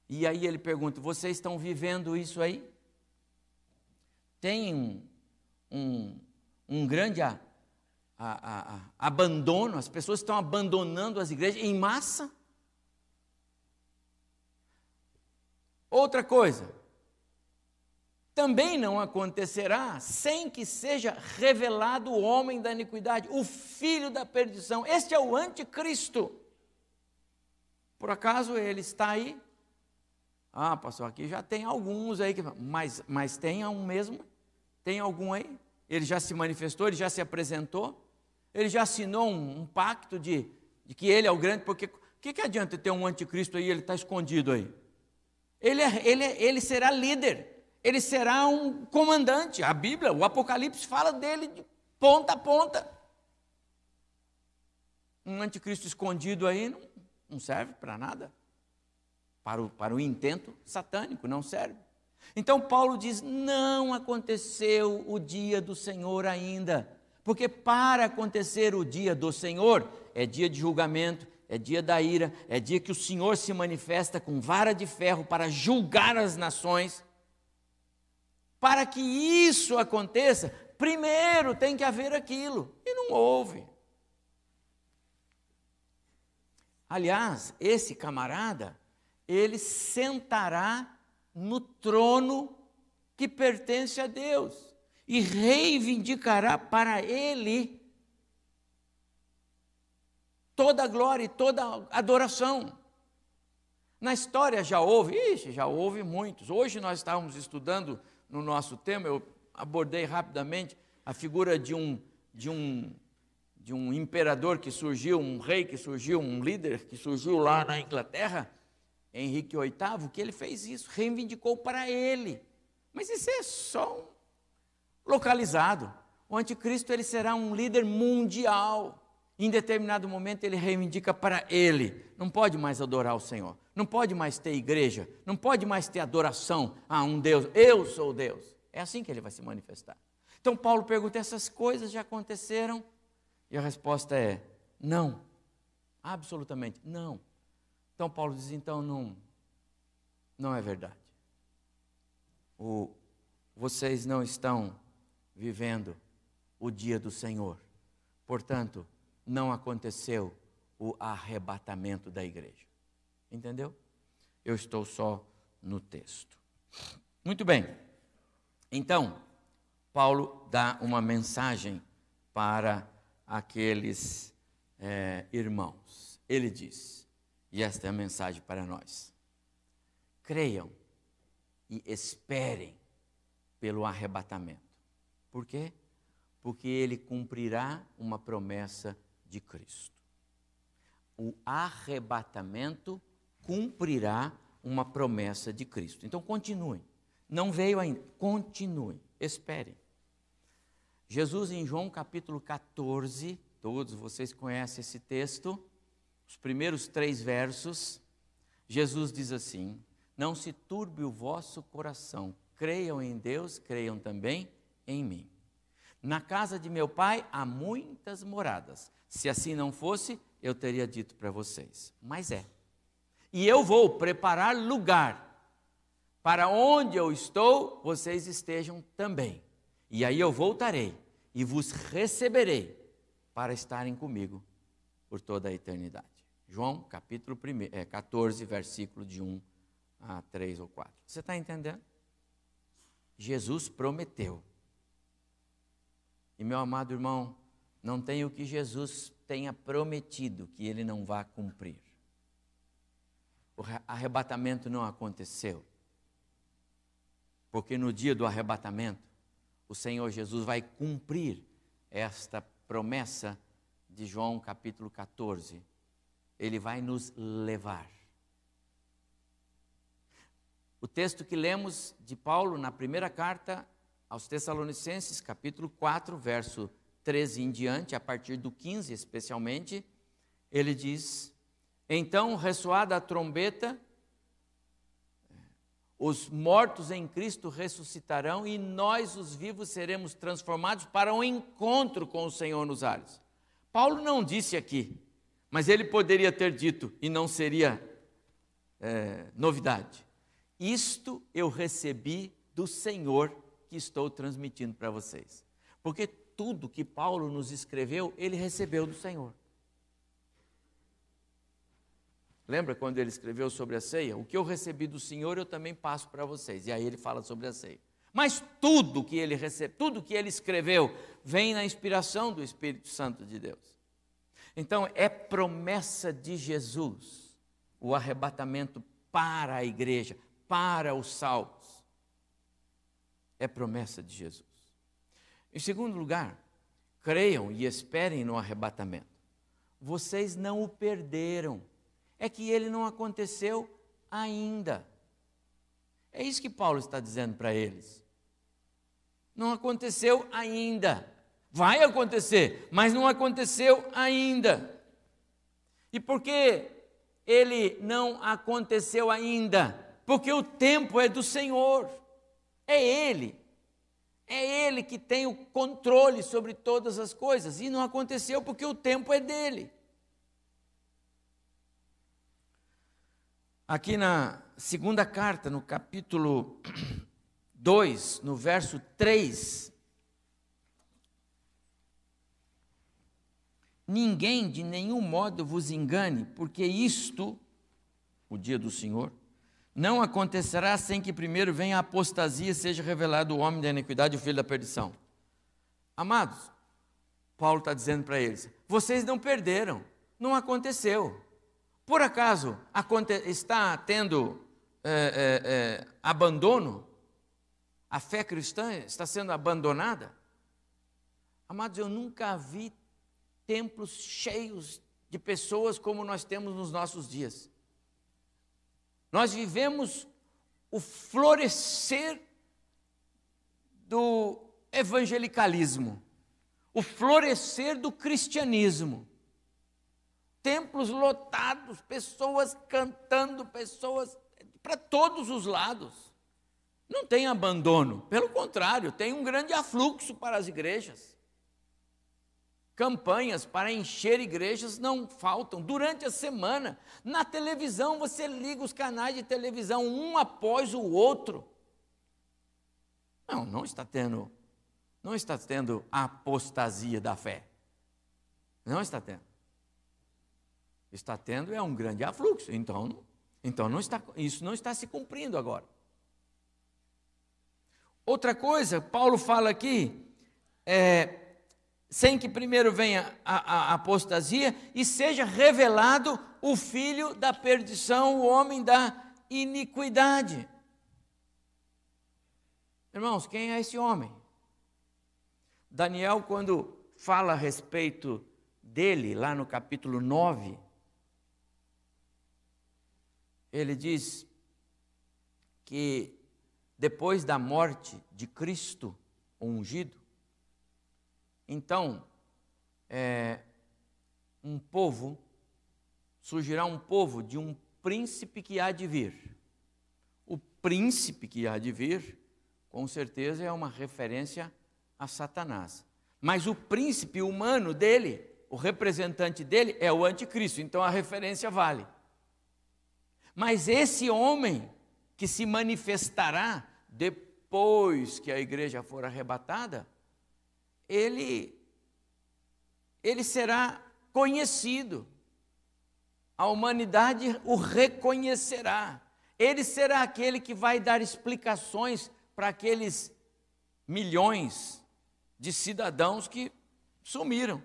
E aí ele pergunta: vocês estão vivendo isso aí? Tem um, um, um grande a, a, a, abandono, as pessoas estão abandonando as igrejas em massa? Outra coisa, também não acontecerá sem que seja revelado o homem da iniquidade, o filho da perdição. Este é o anticristo. Por acaso ele está aí? Ah, pastor, aqui já tem alguns aí, que, mas, mas tem um mesmo? Tem algum aí? Ele já se manifestou, ele já se apresentou, ele já assinou um, um pacto de, de, que ele é o grande, porque o que, que adianta ter um anticristo aí ele está escondido aí? Ele, é, ele, é, ele será líder, ele será um comandante. A Bíblia, o Apocalipse fala dele de ponta a ponta. Um anticristo escondido aí não, não serve para nada. Para o, para o intento satânico, não serve. Então Paulo diz: não aconteceu o dia do Senhor ainda, porque para acontecer o dia do Senhor é dia de julgamento, é dia da ira, é dia que o Senhor se manifesta com vara de ferro para julgar as nações. Para que isso aconteça, primeiro tem que haver aquilo, e não houve. Aliás, esse camarada, ele sentará no trono que pertence a Deus e reivindicará para ele toda a glória e toda a adoração. Na história já houve, ixi, já houve muitos. Hoje nós estávamos estudando no nosso tema, eu abordei rapidamente, a figura de um, de um, de um imperador que surgiu, um rei que surgiu, um líder que surgiu lá na Inglaterra, Henrique VIII, que ele fez isso, reivindicou para ele. Mas isso é só localizado. O anticristo ele será um líder mundial. Em determinado momento ele reivindica para ele. Não pode mais adorar o Senhor. Não pode mais ter igreja. Não pode mais ter adoração a um Deus. Eu sou Deus. É assim que ele vai se manifestar. Então Paulo pergunta: essas coisas já aconteceram? E a resposta é: não. Absolutamente não. Então Paulo diz: então não, não é verdade. O, vocês não estão vivendo o dia do Senhor. Portanto, não aconteceu o arrebatamento da igreja. Entendeu? Eu estou só no texto. Muito bem. Então, Paulo dá uma mensagem para aqueles é, irmãos. Ele diz, e esta é a mensagem para nós: creiam e esperem pelo arrebatamento. Por quê? Porque ele cumprirá uma promessa de Cristo. O arrebatamento cumprirá uma promessa de Cristo. Então continuem. Não veio ainda, continuem, esperem. Jesus em João capítulo 14, todos vocês conhecem esse texto, os primeiros três versos, Jesus diz assim: Não se turbe o vosso coração, creiam em Deus, creiam também em mim. Na casa de meu pai há muitas moradas. Se assim não fosse, eu teria dito para vocês. Mas é. E eu vou preparar lugar para onde eu estou, vocês estejam também. E aí eu voltarei e vos receberei para estarem comigo por toda a eternidade. João capítulo 1, é, 14, versículo de 1 a 3 ou 4. Você está entendendo? Jesus prometeu e meu amado irmão, não tem o que Jesus tenha prometido que ele não vá cumprir. O arrebatamento não aconteceu. Porque no dia do arrebatamento, o Senhor Jesus vai cumprir esta promessa de João capítulo 14. Ele vai nos levar. O texto que lemos de Paulo na primeira carta aos Tessalonicenses, capítulo 4, verso 13 em diante, a partir do 15 especialmente, ele diz: Então, ressoada a trombeta, os mortos em Cristo ressuscitarão e nós, os vivos, seremos transformados para um encontro com o Senhor nos ares. Paulo não disse aqui, mas ele poderia ter dito e não seria é, novidade. Isto eu recebi do Senhor que estou transmitindo para vocês. Porque tudo que Paulo nos escreveu, ele recebeu do Senhor. Lembra quando ele escreveu sobre a ceia? O que eu recebi do Senhor, eu também passo para vocês. E aí ele fala sobre a ceia. Mas tudo que ele recebe, tudo que ele escreveu, vem na inspiração do Espírito Santo de Deus. Então é promessa de Jesus o arrebatamento para a igreja, para os salvos é promessa de Jesus. Em segundo lugar, creiam e esperem no arrebatamento. Vocês não o perderam, é que ele não aconteceu ainda. É isso que Paulo está dizendo para eles. Não aconteceu ainda. Vai acontecer, mas não aconteceu ainda. E por que ele não aconteceu ainda? Porque o tempo é do Senhor. É Ele. É Ele que tem o controle sobre todas as coisas. E não aconteceu porque o tempo é dele. Aqui na segunda carta, no capítulo 2, no verso 3. Ninguém de nenhum modo vos engane, porque isto, o dia do Senhor, não acontecerá sem que primeiro venha a apostasia e seja revelado o homem da iniquidade e o filho da perdição. Amados, Paulo está dizendo para eles: vocês não perderam, não aconteceu. Por acaso está tendo é, é, é, abandono? A fé cristã está sendo abandonada? Amados, eu nunca vi templos cheios de pessoas como nós temos nos nossos dias. Nós vivemos o florescer do evangelicalismo, o florescer do cristianismo. Templos lotados, pessoas cantando, pessoas para todos os lados. Não tem abandono, pelo contrário, tem um grande afluxo para as igrejas. Campanhas para encher igrejas não faltam durante a semana. Na televisão, você liga os canais de televisão um após o outro. Não, não está tendo, não está tendo apostasia da fé. Não está tendo. Está tendo é um grande afluxo. Então, então não está, isso não está se cumprindo agora. Outra coisa, Paulo fala aqui, é, sem que primeiro venha a, a, apostasia e seja revelado o filho da perdição, o homem da iniquidade. Irmãos, quem é esse homem? Daniel, quando fala a respeito dele, lá no capítulo 9, ele diz que depois da morte de Cristo ungido, então, é, um povo, surgirá um povo de um príncipe que há de vir. O príncipe que há de vir, com certeza, é uma referência a Satanás. Mas o príncipe humano dele, o representante dele, é o anticristo, então a referência vale. Mas esse homem que se manifestará depois que a igreja for arrebatada, ele, ele será conhecido. A humanidade o reconhecerá. Ele será aquele que vai dar explicações para aqueles milhões de cidadãos que sumiram.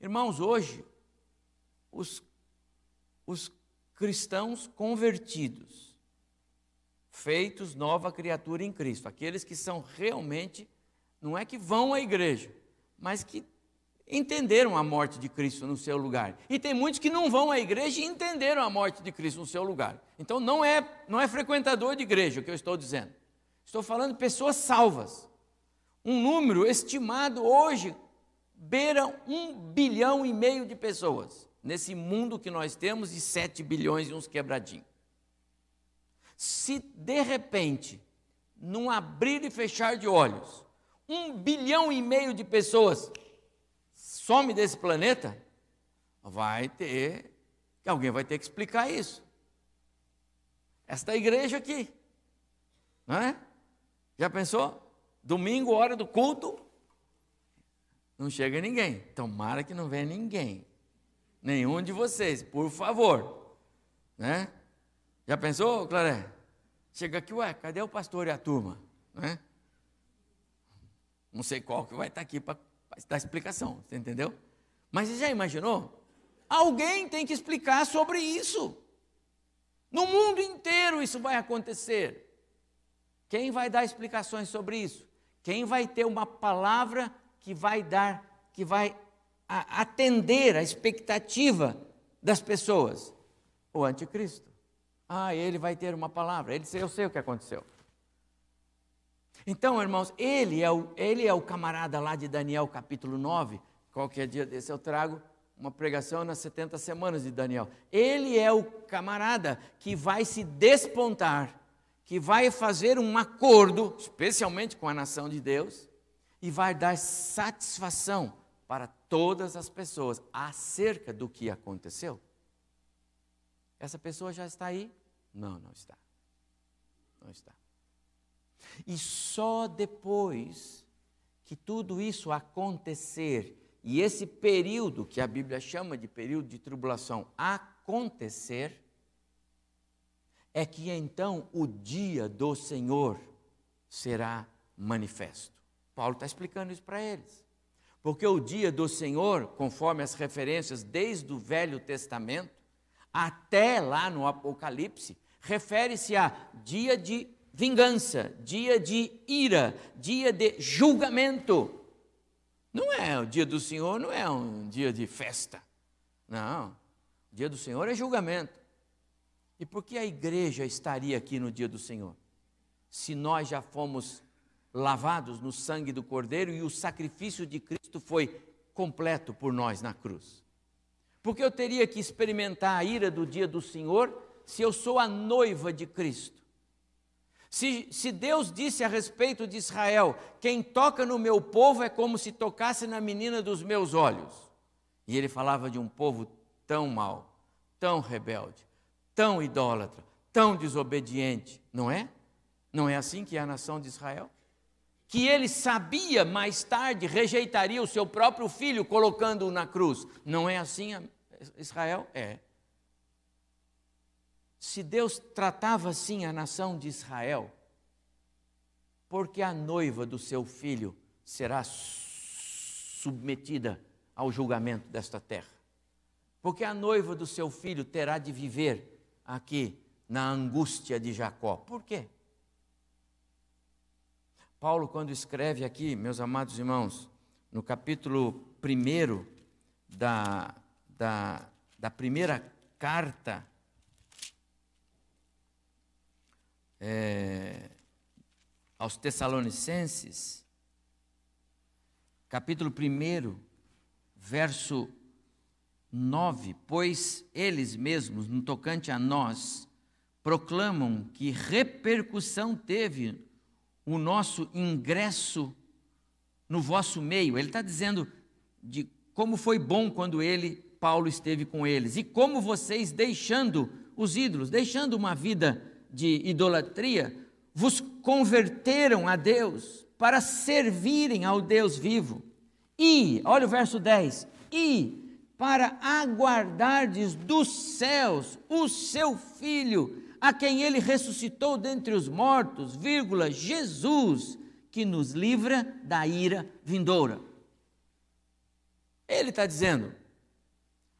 Irmãos, hoje, os, os cristãos convertidos, feitos nova criatura em Cristo, aqueles que são realmente não é que vão à igreja, mas que entenderam a morte de Cristo no seu lugar. E tem muitos que não vão à igreja e entenderam a morte de Cristo no seu lugar. Então não é, não é frequentador de igreja o que eu estou dizendo. Estou falando de pessoas salvas. Um número estimado hoje beira um bilhão e meio de pessoas nesse mundo que nós temos de sete bilhões e uns quebradinhos. Se de repente, num abrir e fechar de olhos, um bilhão e meio de pessoas some desse planeta, vai ter, alguém vai ter que explicar isso. Esta igreja aqui, não é? Já pensou? Domingo, hora do culto, não chega ninguém. Tomara que não venha ninguém. Nenhum de vocês, por favor. Né? Já pensou, Claré? Chega aqui, ué, cadê o pastor e a turma? Né? Não sei qual que vai estar aqui para dar explicação, você entendeu? Mas você já imaginou? Alguém tem que explicar sobre isso. No mundo inteiro isso vai acontecer. Quem vai dar explicações sobre isso? Quem vai ter uma palavra que vai dar, que vai atender a expectativa das pessoas? O anticristo. Ah, ele vai ter uma palavra. Ele, eu sei o que aconteceu. Então, irmãos, ele é, o, ele é o camarada lá de Daniel capítulo 9. Qualquer dia desse eu trago uma pregação nas 70 semanas de Daniel. Ele é o camarada que vai se despontar, que vai fazer um acordo, especialmente com a nação de Deus, e vai dar satisfação para todas as pessoas acerca do que aconteceu. Essa pessoa já está aí? Não, não está. Não está. E só depois que tudo isso acontecer, e esse período que a Bíblia chama de período de tribulação acontecer, é que então o dia do Senhor será manifesto. Paulo está explicando isso para eles. Porque o dia do Senhor, conforme as referências desde o Velho Testamento até lá no Apocalipse, refere-se a dia de vingança, dia de ira, dia de julgamento. Não é, o dia do Senhor não é um dia de festa. Não. O dia do Senhor é julgamento. E por que a igreja estaria aqui no dia do Senhor? Se nós já fomos lavados no sangue do Cordeiro e o sacrifício de Cristo foi completo por nós na cruz. Porque eu teria que experimentar a ira do dia do Senhor se eu sou a noiva de Cristo. Se, se, Deus disse a respeito de Israel: quem toca no meu povo é como se tocasse na menina dos meus olhos. E ele falava de um povo tão mau, tão rebelde, tão idólatra, tão desobediente, não é? Não é assim que é a nação de Israel? Que ele sabia mais tarde rejeitaria o seu próprio filho colocando-o na cruz. Não é assim Israel? É. Se Deus tratava assim a nação de Israel, porque a noiva do seu filho será submetida ao julgamento desta terra? Porque a noiva do seu filho terá de viver aqui na angústia de Jacó. Por quê? Paulo, quando escreve aqui, meus amados irmãos, no capítulo 1 da, da, da primeira carta é, aos Tessalonicenses, capítulo 1, verso 9: Pois eles mesmos, no tocante a nós, proclamam que repercussão teve o nosso ingresso no vosso meio. Ele está dizendo de como foi bom quando ele, Paulo, esteve com eles, e como vocês, deixando os ídolos, deixando uma vida de idolatria, vos converteram a Deus para servirem ao Deus vivo. E, olha o verso 10: e para aguardardes dos céus o seu filho, a quem ele ressuscitou dentre os mortos, vírgula, Jesus, que nos livra da ira vindoura. Ele está dizendo,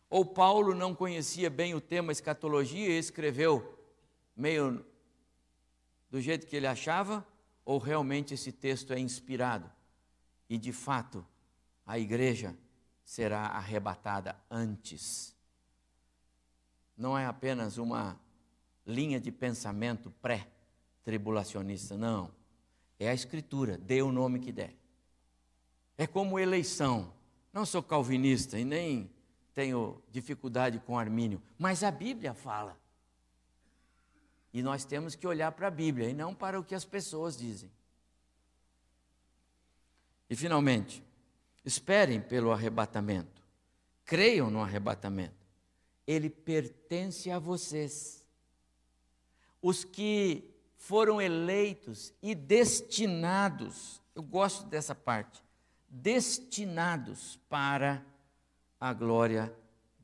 ou Paulo não conhecia bem o tema escatologia e escreveu meio do jeito que ele achava, ou realmente esse texto é inspirado e de fato a igreja será arrebatada antes. Não é apenas uma linha de pensamento pré-tribulacionista, não. É a Escritura, dê o nome que der. É como eleição. Não sou calvinista e nem tenho dificuldade com Armínio, mas a Bíblia fala. E nós temos que olhar para a Bíblia e não para o que as pessoas dizem. E finalmente, esperem pelo arrebatamento. Creiam no arrebatamento. Ele pertence a vocês. Os que foram eleitos e destinados, eu gosto dessa parte, destinados para a glória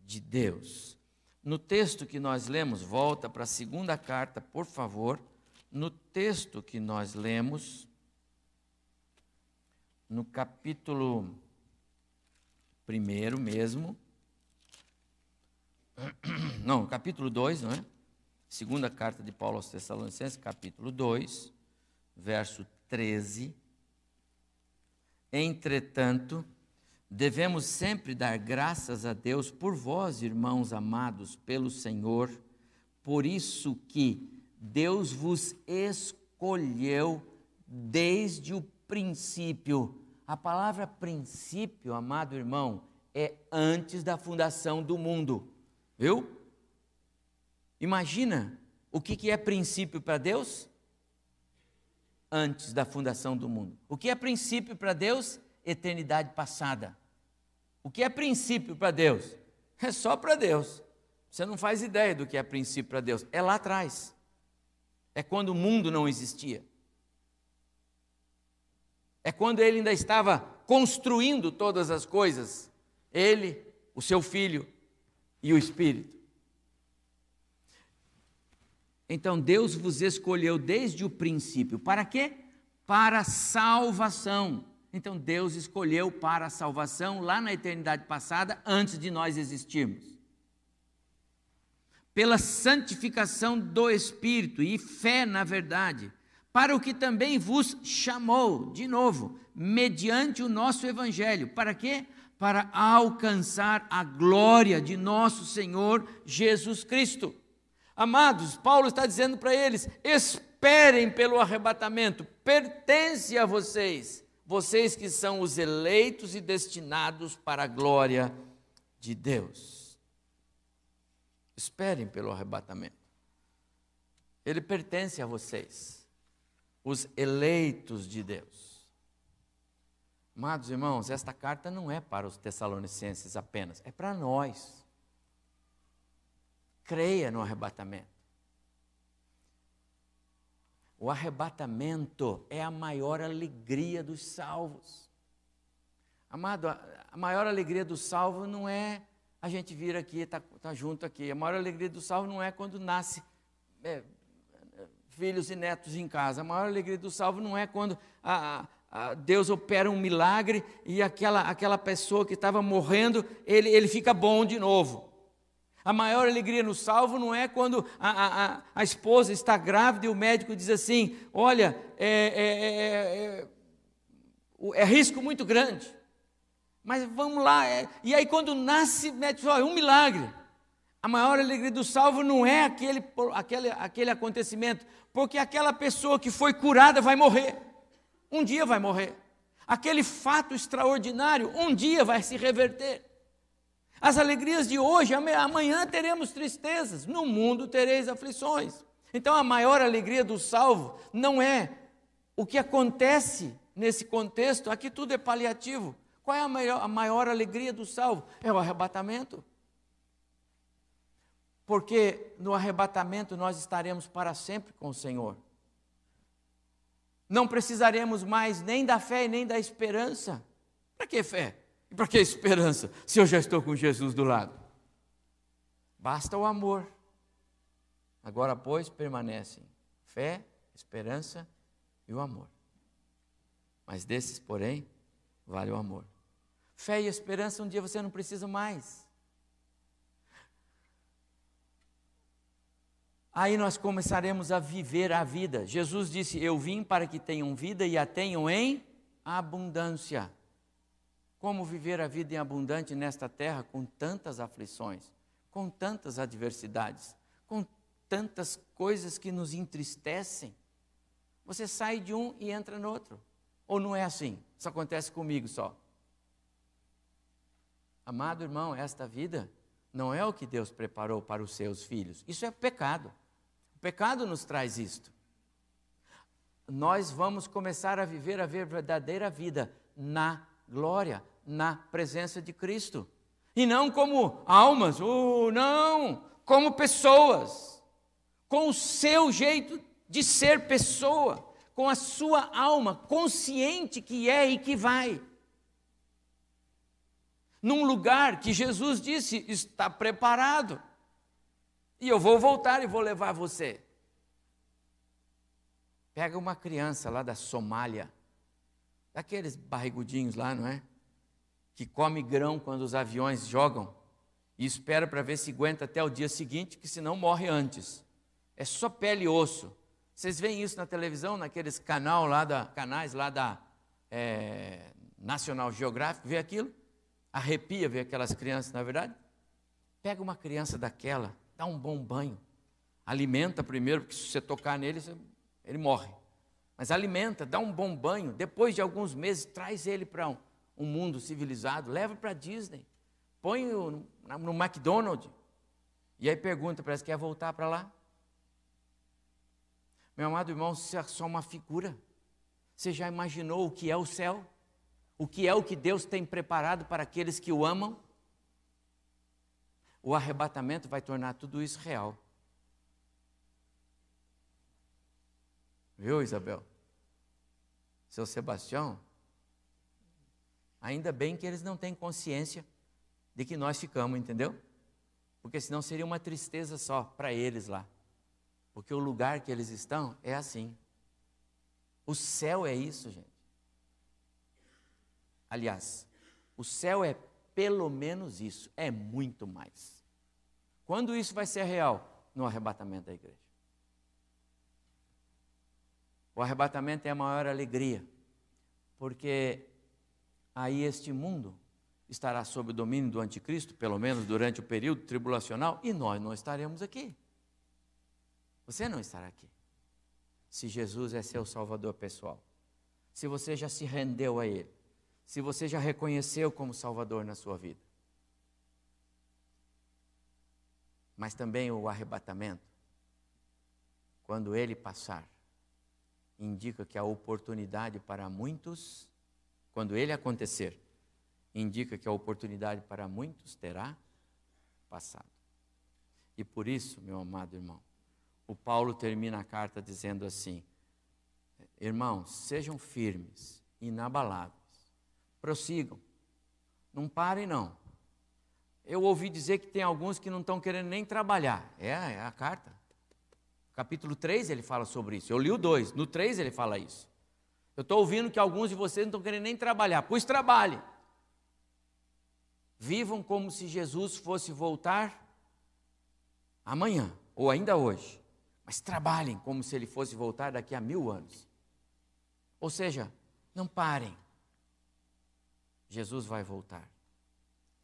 de Deus. No texto que nós lemos, volta para a segunda carta, por favor. No texto que nós lemos, no capítulo primeiro mesmo, não, capítulo 2, não é? Segunda carta de Paulo aos Tessalonicenses, capítulo 2, verso 13. Entretanto, Devemos sempre dar graças a Deus por vós, irmãos amados pelo Senhor, por isso que Deus vos escolheu desde o princípio. A palavra princípio, amado irmão, é antes da fundação do mundo, viu? Imagina o que, que é princípio para Deus? Antes da fundação do mundo. O que é princípio para Deus? Eternidade passada. O que é princípio para Deus? É só para Deus. Você não faz ideia do que é princípio para Deus. É lá atrás. É quando o mundo não existia. É quando ele ainda estava construindo todas as coisas. Ele, o seu filho e o Espírito. Então Deus vos escolheu desde o princípio. Para quê? Para salvação. Então Deus escolheu para a salvação lá na eternidade passada, antes de nós existirmos. Pela santificação do Espírito e fé na verdade, para o que também vos chamou, de novo, mediante o nosso evangelho. Para quê? Para alcançar a glória de nosso Senhor Jesus Cristo. Amados, Paulo está dizendo para eles: esperem pelo arrebatamento, pertence a vocês, vocês que são os eleitos e destinados para a glória de Deus. Esperem pelo arrebatamento. Ele pertence a vocês os eleitos de Deus. Amados irmãos, esta carta não é para os Tessalonicenses apenas, é para nós. Creia no arrebatamento. O arrebatamento é a maior alegria dos salvos. Amado, a maior alegria do salvo não é a gente vir aqui, tá, tá junto aqui. A maior alegria do salvo não é quando nasce é, filhos e netos em casa. A maior alegria do salvo não é quando a, a Deus opera um milagre e aquela, aquela pessoa que estava morrendo, ele, ele fica bom de novo. A maior alegria no salvo não é quando a, a, a esposa está grávida e o médico diz assim: olha, é, é, é, é risco muito grande. Mas vamos lá. e aí, quando nasce, médico olha, um milagre. A maior alegria do salvo não é aquele, aquele, aquele acontecimento, porque aquela pessoa que foi curada vai morrer. Um dia vai morrer. Aquele fato extraordinário, um dia vai se reverter. As alegrias de hoje, amanhã teremos tristezas, no mundo tereis aflições. Então a maior alegria do salvo não é o que acontece nesse contexto, aqui tudo é paliativo. Qual é a maior, a maior alegria do salvo? É o arrebatamento porque no arrebatamento nós estaremos para sempre com o Senhor. Não precisaremos mais nem da fé e nem da esperança. Para que fé? E para que esperança, se eu já estou com Jesus do lado? Basta o amor. Agora, pois, permanecem fé, esperança e o amor. Mas desses, porém, vale o amor. Fé e esperança, um dia você não precisa mais. aí nós começaremos a viver a vida. Jesus disse: Eu vim para que tenham vida e a tenham em abundância. Como viver a vida em abundante nesta terra com tantas aflições, com tantas adversidades, com tantas coisas que nos entristecem? Você sai de um e entra no outro. Ou não é assim? Isso acontece comigo só. Amado irmão, esta vida não é o que Deus preparou para os seus filhos. Isso é pecado. O pecado nos traz isto. Nós vamos começar a viver a verdadeira vida na glória, na presença de Cristo. E não como almas, oh, não, como pessoas, com o seu jeito de ser pessoa, com a sua alma consciente que é e que vai. Num lugar que Jesus disse está preparado. E eu vou voltar e vou levar você. Pega uma criança lá da Somália, daqueles barrigudinhos lá, não é? Que come grão quando os aviões jogam e espera para ver se aguenta até o dia seguinte, que senão morre antes. É só pele e osso. Vocês veem isso na televisão, naqueles canal lá da, canais lá da é, National Geographic, vê aquilo? Arrepia ver aquelas crianças, na é verdade? Pega uma criança daquela, dá um bom banho. Alimenta primeiro, porque se você tocar nele, ele morre. Mas alimenta, dá um bom banho. Depois de alguns meses, traz ele para um, um, mundo civilizado, leva para Disney, põe no, no McDonald's. E aí pergunta, que quer voltar para lá? Meu amado irmão, isso é só uma figura. Você já imaginou o que é o céu? O que é o que Deus tem preparado para aqueles que o amam? o arrebatamento vai tornar tudo isso real. Viu, Isabel? Seu Sebastião? Ainda bem que eles não têm consciência de que nós ficamos, entendeu? Porque senão seria uma tristeza só para eles lá. Porque o lugar que eles estão é assim. O céu é isso, gente. Aliás, o céu é pelo menos isso, é muito mais. Quando isso vai ser real? No arrebatamento da igreja. O arrebatamento é a maior alegria, porque aí este mundo estará sob o domínio do anticristo, pelo menos durante o período tribulacional, e nós não estaremos aqui. Você não estará aqui. Se Jesus é seu salvador pessoal. Se você já se rendeu a ele. Se você já reconheceu como salvador na sua vida. Mas também o arrebatamento, quando ele passar, indica que a oportunidade para muitos, quando ele acontecer, indica que a oportunidade para muitos terá passado. E por isso, meu amado irmão, o Paulo termina a carta dizendo assim: Irmãos, sejam firmes, inabaláveis, prossigam, não parem não. Eu ouvi dizer que tem alguns que não estão querendo nem trabalhar. É, é a carta. Capítulo 3 ele fala sobre isso. Eu li o 2, no 3 ele fala isso. Eu estou ouvindo que alguns de vocês não estão querendo nem trabalhar. Pois trabalhe. Vivam como se Jesus fosse voltar amanhã, ou ainda hoje. Mas trabalhem como se ele fosse voltar daqui a mil anos. Ou seja, não parem. Jesus vai voltar.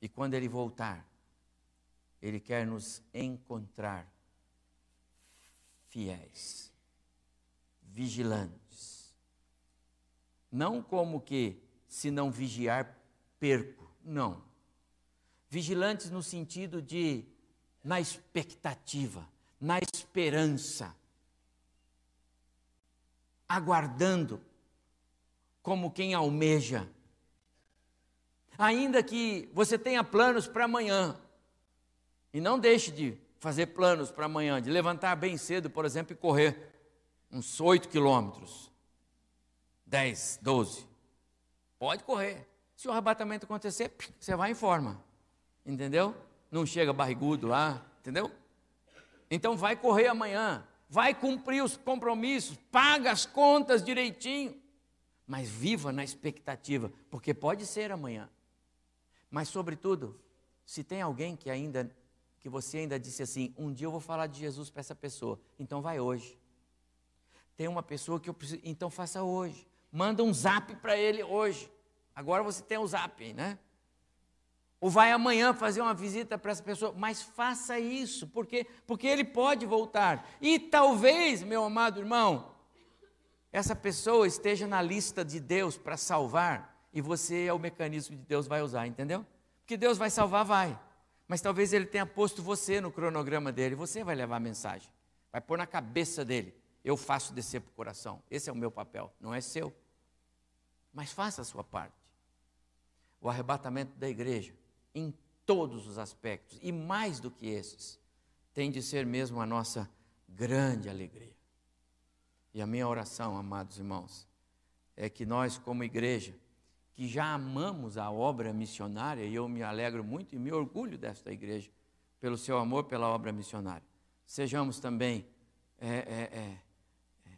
E quando ele voltar, ele quer nos encontrar fiéis, vigilantes. Não como que, se não vigiar, perco. Não vigilantes no sentido de na expectativa, na esperança, aguardando, como quem almeja. Ainda que você tenha planos para amanhã, e não deixe de fazer planos para amanhã, de levantar bem cedo, por exemplo, e correr uns 8 quilômetros, 10, 12. Pode correr. Se o arrebatamento acontecer, você vai em forma entendeu? Não chega barrigudo lá, entendeu? Então vai correr amanhã, vai cumprir os compromissos, paga as contas direitinho, mas viva na expectativa, porque pode ser amanhã. Mas sobretudo, se tem alguém que ainda que você ainda disse assim, um dia eu vou falar de Jesus para essa pessoa, então vai hoje. Tem uma pessoa que eu preciso, então faça hoje. Manda um zap para ele hoje. Agora você tem o zap, né? ou vai amanhã fazer uma visita para essa pessoa, mas faça isso, porque porque ele pode voltar. E talvez, meu amado irmão, essa pessoa esteja na lista de Deus para salvar e você é o mecanismo que Deus vai usar, entendeu? Porque Deus vai salvar, vai. Mas talvez ele tenha posto você no cronograma dele, você vai levar a mensagem. Vai pôr na cabeça dele. Eu faço descer para o coração. Esse é o meu papel, não é seu. Mas faça a sua parte. O arrebatamento da igreja em todos os aspectos, e mais do que esses, tem de ser mesmo a nossa grande alegria. E a minha oração, amados irmãos, é que nós, como igreja, que já amamos a obra missionária, e eu me alegro muito e me orgulho desta igreja, pelo seu amor pela obra missionária, sejamos também é, é, é, é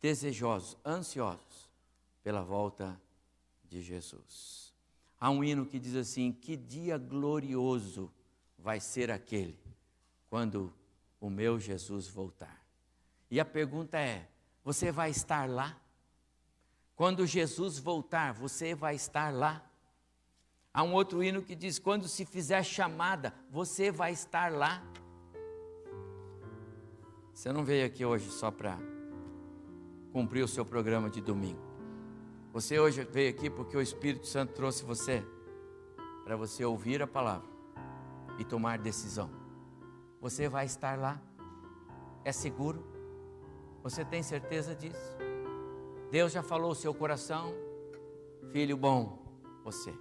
desejosos, ansiosos pela volta de Jesus. Há um hino que diz assim: Que dia glorioso vai ser aquele quando o meu Jesus voltar. E a pergunta é: você vai estar lá? Quando Jesus voltar, você vai estar lá? Há um outro hino que diz: quando se fizer chamada, você vai estar lá. Você não veio aqui hoje só para cumprir o seu programa de domingo. Você hoje veio aqui porque o Espírito Santo trouxe você para você ouvir a palavra e tomar decisão. Você vai estar lá? É seguro? Você tem certeza disso? Deus já falou o seu coração? Filho bom, você.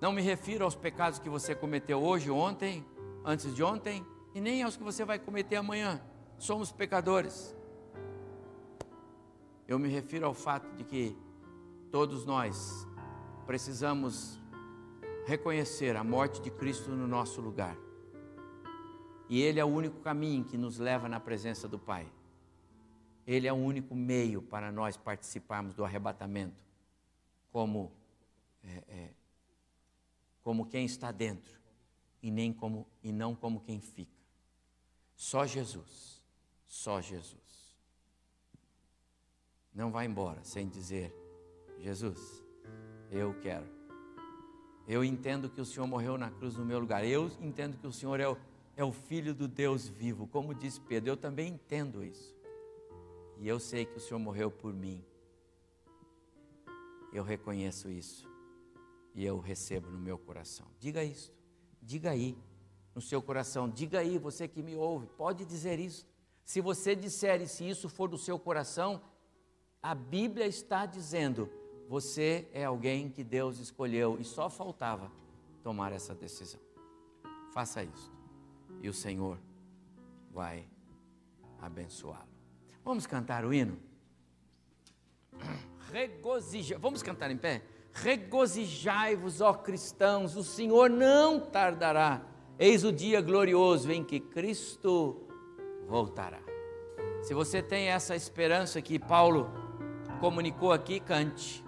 Não me refiro aos pecados que você cometeu hoje, ontem, antes de ontem, e nem aos que você vai cometer amanhã. Somos pecadores. Eu me refiro ao fato de que todos nós precisamos reconhecer a morte de Cristo no nosso lugar. E Ele é o único caminho que nos leva na presença do Pai. Ele é o único meio para nós participarmos do arrebatamento, como, é, é, como quem está dentro e, nem como, e não como quem fica. Só Jesus, só Jesus. não vá embora sem dizer: Jesus, eu quero. Eu entendo que o Senhor morreu na cruz no meu lugar. Eu entendo que o Senhor é o, é o Filho do Deus vivo. Como diz Pedro, eu também entendo isso. E eu sei que o Senhor morreu por mim. Eu reconheço isso. E eu recebo no meu coração. Diga isso. Diga aí no seu coração. Diga aí, você que me ouve, pode dizer isso. Se você disser e se isso for do seu coração, a Bíblia está dizendo: você é alguém que Deus escolheu e só faltava tomar essa decisão. Faça isso e o Senhor vai abençoá-lo. Vamos cantar o hino? Regozija. Vamos cantar em pé? Regozijai-vos, ó cristãos, o Senhor não tardará. Eis o dia glorioso em que Cristo voltará. Se você tem essa esperança que Paulo comunicou aqui, cante.